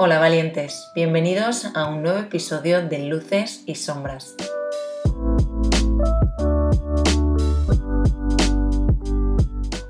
Hola valientes, bienvenidos a un nuevo episodio de Luces y Sombras.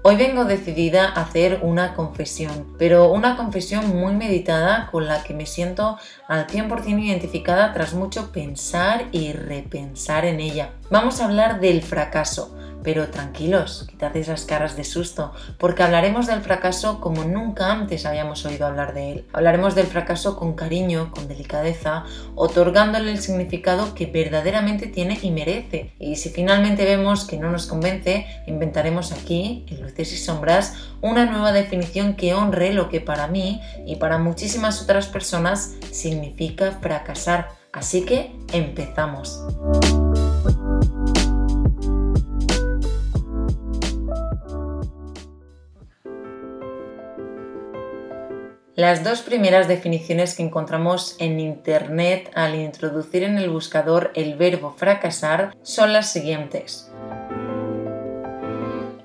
Hoy vengo decidida a hacer una confesión, pero una confesión muy meditada con la que me siento al 100% identificada tras mucho pensar y repensar en ella. Vamos a hablar del fracaso, pero tranquilos, quitad esas caras de susto, porque hablaremos del fracaso como nunca antes habíamos oído hablar de él. Hablaremos del fracaso con cariño, con delicadeza, otorgándole el significado que verdaderamente tiene y merece. Y si finalmente vemos que no nos convence, inventaremos aquí, en Luces y Sombras, una nueva definición que honre lo que para mí y para muchísimas otras personas significa fracasar. Así que empezamos. Las dos primeras definiciones que encontramos en Internet al introducir en el buscador el verbo fracasar son las siguientes.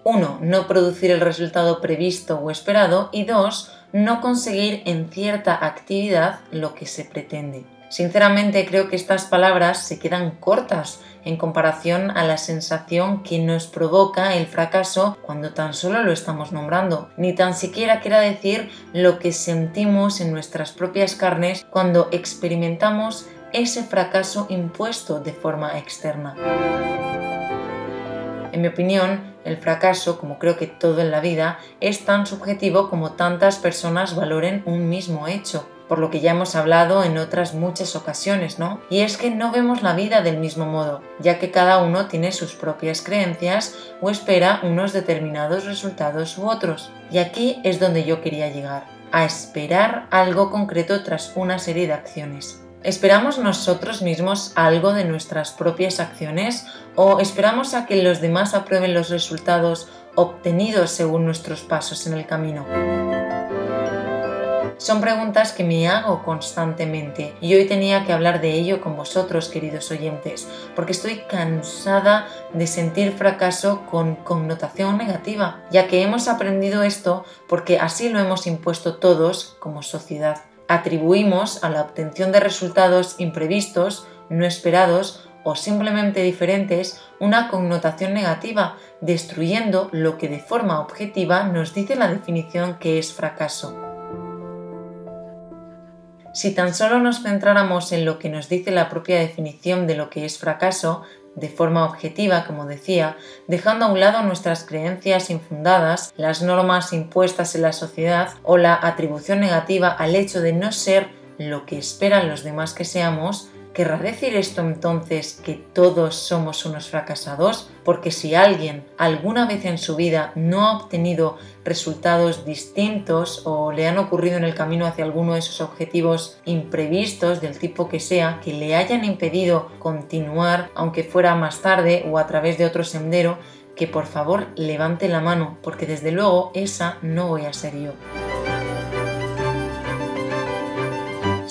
1. No producir el resultado previsto o esperado y 2. No conseguir en cierta actividad lo que se pretende. Sinceramente creo que estas palabras se quedan cortas en comparación a la sensación que nos provoca el fracaso cuando tan solo lo estamos nombrando, ni tan siquiera quiera decir lo que sentimos en nuestras propias carnes cuando experimentamos ese fracaso impuesto de forma externa. En mi opinión, el fracaso, como creo que todo en la vida, es tan subjetivo como tantas personas valoren un mismo hecho por lo que ya hemos hablado en otras muchas ocasiones, ¿no? Y es que no vemos la vida del mismo modo, ya que cada uno tiene sus propias creencias o espera unos determinados resultados u otros. Y aquí es donde yo quería llegar, a esperar algo concreto tras una serie de acciones. ¿Esperamos nosotros mismos algo de nuestras propias acciones o esperamos a que los demás aprueben los resultados obtenidos según nuestros pasos en el camino? Son preguntas que me hago constantemente y hoy tenía que hablar de ello con vosotros, queridos oyentes, porque estoy cansada de sentir fracaso con connotación negativa, ya que hemos aprendido esto porque así lo hemos impuesto todos como sociedad. Atribuimos a la obtención de resultados imprevistos, no esperados o simplemente diferentes una connotación negativa, destruyendo lo que de forma objetiva nos dice la definición que es fracaso. Si tan solo nos centráramos en lo que nos dice la propia definición de lo que es fracaso, de forma objetiva, como decía, dejando a un lado nuestras creencias infundadas, las normas impuestas en la sociedad o la atribución negativa al hecho de no ser lo que esperan los demás que seamos, ¿Querrá decir esto entonces que todos somos unos fracasados? Porque si alguien alguna vez en su vida no ha obtenido resultados distintos o le han ocurrido en el camino hacia alguno de esos objetivos imprevistos del tipo que sea, que le hayan impedido continuar, aunque fuera más tarde o a través de otro sendero, que por favor levante la mano, porque desde luego esa no voy a ser yo.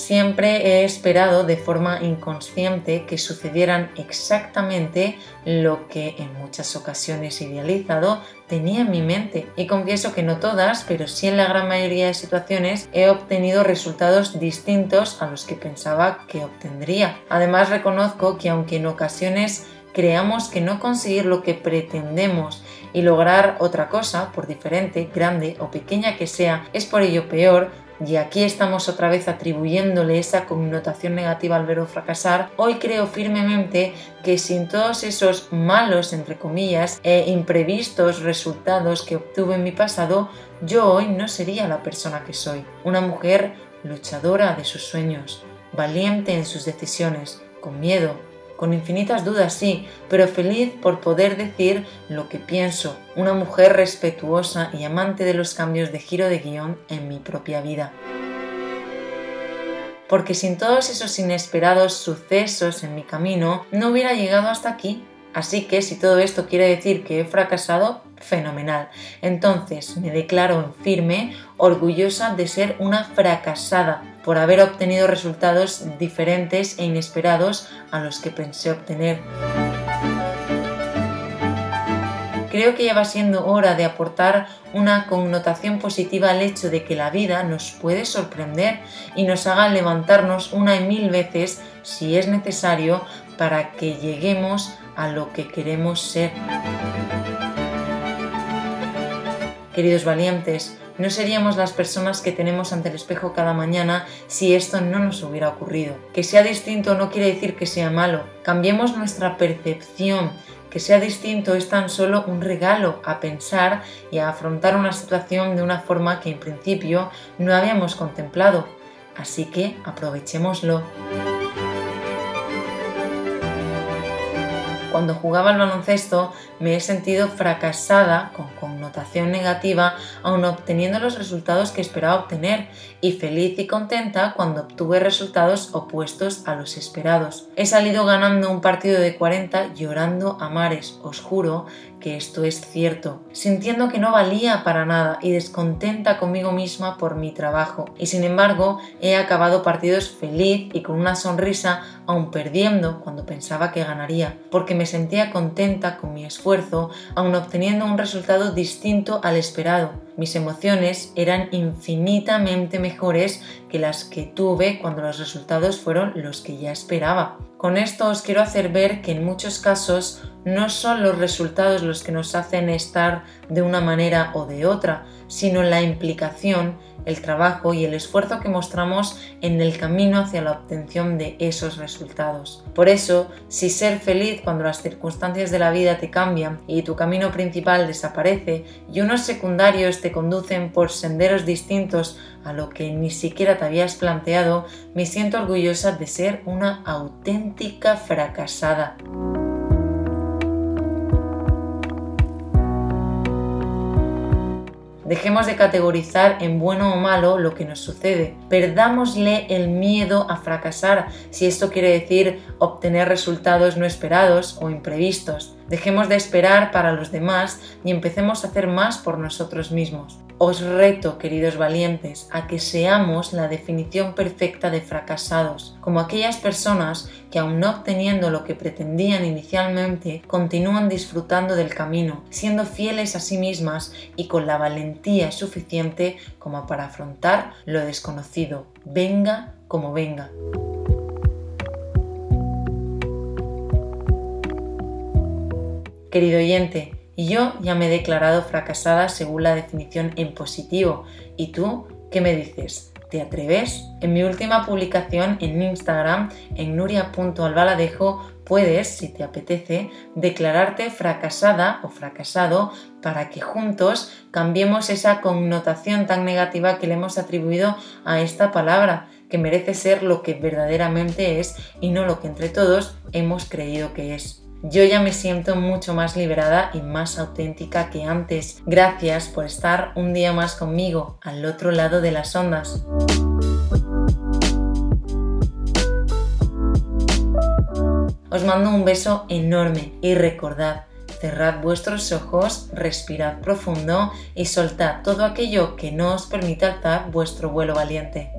Siempre he esperado de forma inconsciente que sucedieran exactamente lo que en muchas ocasiones idealizado tenía en mi mente y confieso que no todas, pero sí en la gran mayoría de situaciones he obtenido resultados distintos a los que pensaba que obtendría. Además reconozco que aunque en ocasiones creamos que no conseguir lo que pretendemos y lograr otra cosa, por diferente, grande o pequeña que sea, es por ello peor, y aquí estamos otra vez atribuyéndole esa connotación negativa al verbo fracasar, hoy creo firmemente que sin todos esos malos, entre comillas, e imprevistos resultados que obtuve en mi pasado, yo hoy no sería la persona que soy. Una mujer luchadora de sus sueños, valiente en sus decisiones, con miedo, con infinitas dudas, sí, pero feliz por poder decir lo que pienso, una mujer respetuosa y amante de los cambios de giro de guion en mi propia vida. Porque sin todos esos inesperados sucesos en mi camino, no hubiera llegado hasta aquí. Así que si todo esto quiere decir que he fracasado, fenomenal. Entonces me declaro en firme, orgullosa de ser una fracasada por haber obtenido resultados diferentes e inesperados a los que pensé obtener. Creo que ya va siendo hora de aportar una connotación positiva al hecho de que la vida nos puede sorprender y nos haga levantarnos una y mil veces si es necesario para que lleguemos a lo que queremos ser. Queridos valientes, no seríamos las personas que tenemos ante el espejo cada mañana si esto no nos hubiera ocurrido. Que sea distinto no quiere decir que sea malo. Cambiemos nuestra percepción. Que sea distinto es tan solo un regalo a pensar y a afrontar una situación de una forma que en principio no habíamos contemplado. Así que aprovechémoslo. Cuando jugaba al baloncesto me he sentido fracasada con connotación negativa aun obteniendo los resultados que esperaba obtener y feliz y contenta cuando obtuve resultados opuestos a los esperados. He salido ganando un partido de 40 llorando a mares, os juro que esto es cierto, sintiendo que no valía para nada y descontenta conmigo misma por mi trabajo. Y sin embargo, he acabado partidos feliz y con una sonrisa, aun perdiendo cuando pensaba que ganaría, porque me sentía contenta con mi esfuerzo, aun obteniendo un resultado distinto al esperado. Mis emociones eran infinitamente mejores que las que tuve cuando los resultados fueron los que ya esperaba. Con esto os quiero hacer ver que en muchos casos no son los resultados los que nos hacen estar de una manera o de otra, sino la implicación el trabajo y el esfuerzo que mostramos en el camino hacia la obtención de esos resultados. Por eso, si ser feliz cuando las circunstancias de la vida te cambian y tu camino principal desaparece y unos secundarios te conducen por senderos distintos a lo que ni siquiera te habías planteado, me siento orgullosa de ser una auténtica fracasada. Dejemos de categorizar en bueno o malo lo que nos sucede. Perdámosle el miedo a fracasar, si esto quiere decir obtener resultados no esperados o imprevistos. Dejemos de esperar para los demás y empecemos a hacer más por nosotros mismos. Os reto, queridos valientes, a que seamos la definición perfecta de fracasados, como aquellas personas que aun no obteniendo lo que pretendían inicialmente, continúan disfrutando del camino, siendo fieles a sí mismas y con la valentía suficiente como para afrontar lo desconocido, venga como venga. Querido oyente, yo ya me he declarado fracasada según la definición en positivo. ¿Y tú qué me dices? ¿Te atreves? En mi última publicación en Instagram, en nuria.albaladejo, puedes, si te apetece, declararte fracasada o fracasado para que juntos cambiemos esa connotación tan negativa que le hemos atribuido a esta palabra, que merece ser lo que verdaderamente es y no lo que entre todos hemos creído que es. Yo ya me siento mucho más liberada y más auténtica que antes. Gracias por estar un día más conmigo al otro lado de las ondas. Os mando un beso enorme y recordad, cerrad vuestros ojos, respirad profundo y soltad todo aquello que no os permita alzar vuestro vuelo valiente.